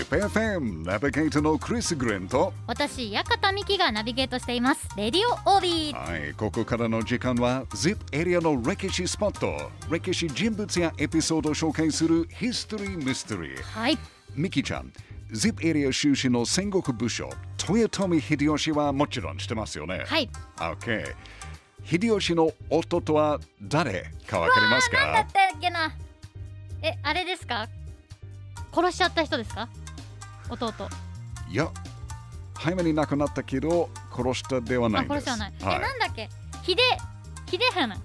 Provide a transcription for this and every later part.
ZIPFM ナビゲーターのクリス・グレンと私館美希がナビゲートしています。レディオオービー。はい、ここからの時間は ZIP エリアの歴史スポット。歴史人物やエピソードを紹介するヒストリー・ミステリーはい。ミキちゃん ZIP エリア出身の戦国武将豊臣秀吉はもちろん知ってますよね。はい。OK 秀吉の弟は誰かわかりますなんだっかたっけな。えあれですか？殺しちゃった人ですか？弟。いや早めに亡くなったけど殺したではなあいんです。殺しちゃわない、はい。えなんだっけ？秀秀は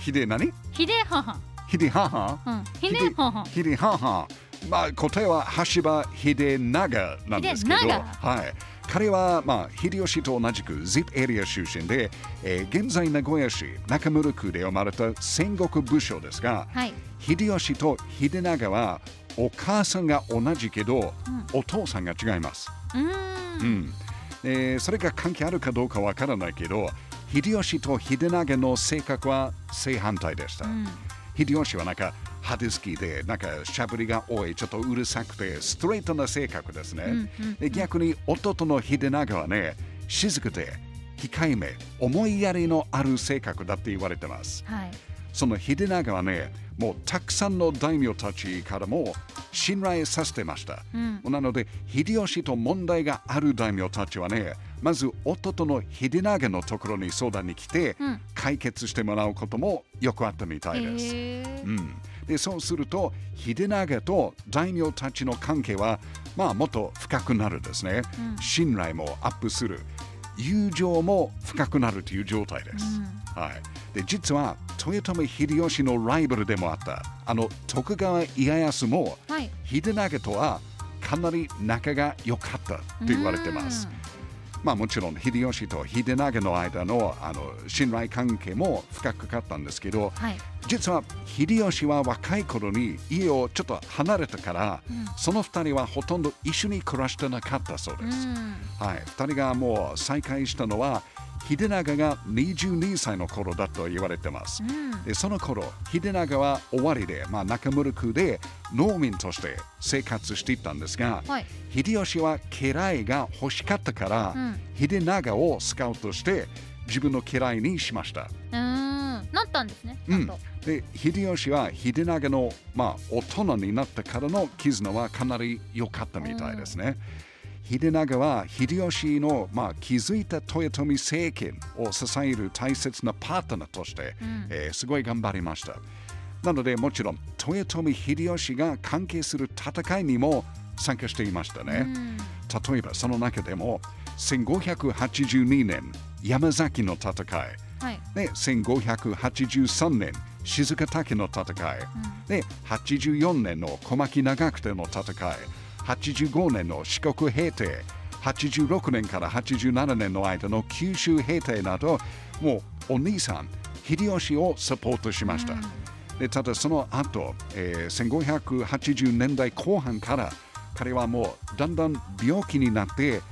秀何？秀母秀母うん。秀母秀母まあ答えは橋場秀長なんですけど、はい、彼は、まあ、秀吉と同じく ZIP エリア出身で、えー現在名古屋市中村区で生まれた戦国武将ですが、はい。秀吉と秀長はお母さんが同じけど、お父さんが違います。うーん。うん。えーそれが関係あるかどうかわからないけど秀吉と秀長の性格は正反対でした。うん。秀吉はなんか派手好きでなんかしゃぶりが多いちょっとうるさくてストレートな性格ですね、うんうん。で逆に弟の秀長はね静かで控えめ思いやりのある性格だって言われてます。はいその秀長はねもうたくさんの大名たちからも信頼させてました、うん。なので秀吉と問題がある大名たちはねまず弟の秀長のところに相談に来て、うん。解決してもらうこともよくあったみたいです、うん、でそうすると秀長と大名たちの関係はまあもっと深くなるですね、うん。信頼もアップする。友情も深くなるという状態です、はい、で実は豊臣秀吉のライバルでもあったあの徳川家康もはい。秀長とはかなり仲が良かったと言われてます。まあもちろん秀吉と秀長の間のあの信頼関係も深かったんですけどはい。実は秀吉は若い頃に家をちょっと離れたから、その2人はほとんど一緒に暮らしてなかったそうです、うん。はい、2人がもう再会したのは秀長が22歳の頃だと言われてます、うん。でその頃秀長は終わりで、まあ、中村区で農民として生活していたんですが、はい。秀吉は家来が欲しかったから、うん。秀長をスカウトして自分の家来にしました。うーん。なったんですねちうん。で秀吉は秀長の、まあ、大人になってからの絆はかなり良かったみたいですね。秀長は秀吉の、まあ、築いた豊臣政権を支える大切なパートナーとして、うん。えーすごい頑張りました。なのでもちろん豊臣秀吉が関係する戦いにも参加していましたね。うん。例えばその中でも1582年山崎の戦い。はい。で1583年静竹の戦い、で84年の小牧長久手の戦い85年の四国平定。86年から87年の間の九州平定などもうお兄さん秀吉をサポートしました、でただその後、えー1580年代後半から彼はもうだんだん病気になって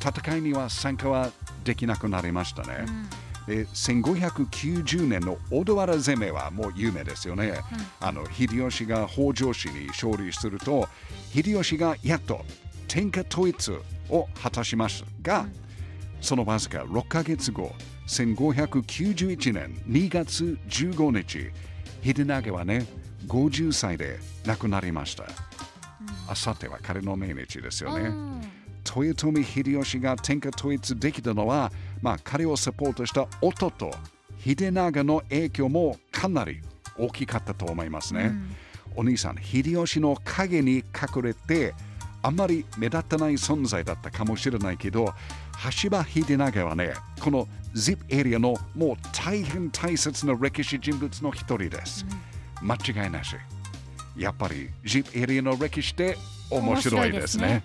戦いには参加はできなくなりましたね、で1590年の小田原攻めはもう有名ですよね、あの秀吉が北条氏に勝利すると秀吉がやっと天下統一を果たしますが、そのわずか6ヶ月後1591年2月15日秀長はね50歳で亡くなりました、あさっては彼の命日ですよね、うん豊臣秀吉が天下統一できたのは、まあ、彼をサポートした弟秀長の影響もかなり大きかったと思いますね、お兄さん秀吉の影に隠れてあんまり目立たない存在だったかもしれないけど橋場秀長はねこの ZIP エリアのもう大変大切な歴史人物の一人です、間違いなし。やっぱり ZIP エリアの歴史って面白いですね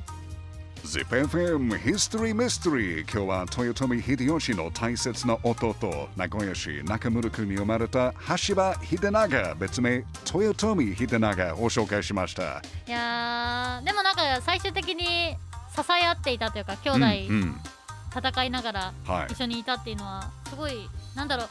ZIPFM History Mystery 今日は豊臣秀吉の大切な弟名古屋市中村区に生まれた橋場秀長別名豊臣秀長を紹介しました。いやーでもなんか最終的に支え合っていたというか兄弟うんうん。戦いながらはい。一緒にいたっていうのはすごいなんだろう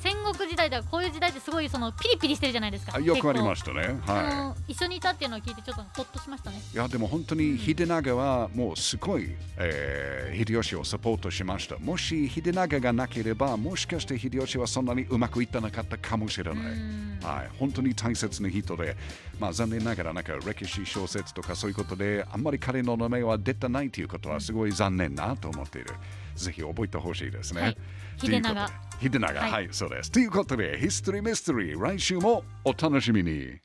戦国時代ではこういう時代ってすごいそのピリピリしてるじゃないですかあよくありまししたね。たは一緒にいたっていうのを聞いてちょっとホッとしましたねい。いやでも本当に秀長はもうすごい、えー秀吉をサポートしました。もし秀長がなければもしかして秀吉はそんなにうまくいってなかったかもしれない。うんはい、本当に大切な人で、まあ、残念ながらなんか歴史小説とかそういうことであんまり彼の名前は出てないということはすごい残念なと思っている。ぜひ覚えてほしいですね。はいということで秀長秀長、はいはい、そうです。ということで、ヒストリーミステリー、来週もお楽しみに。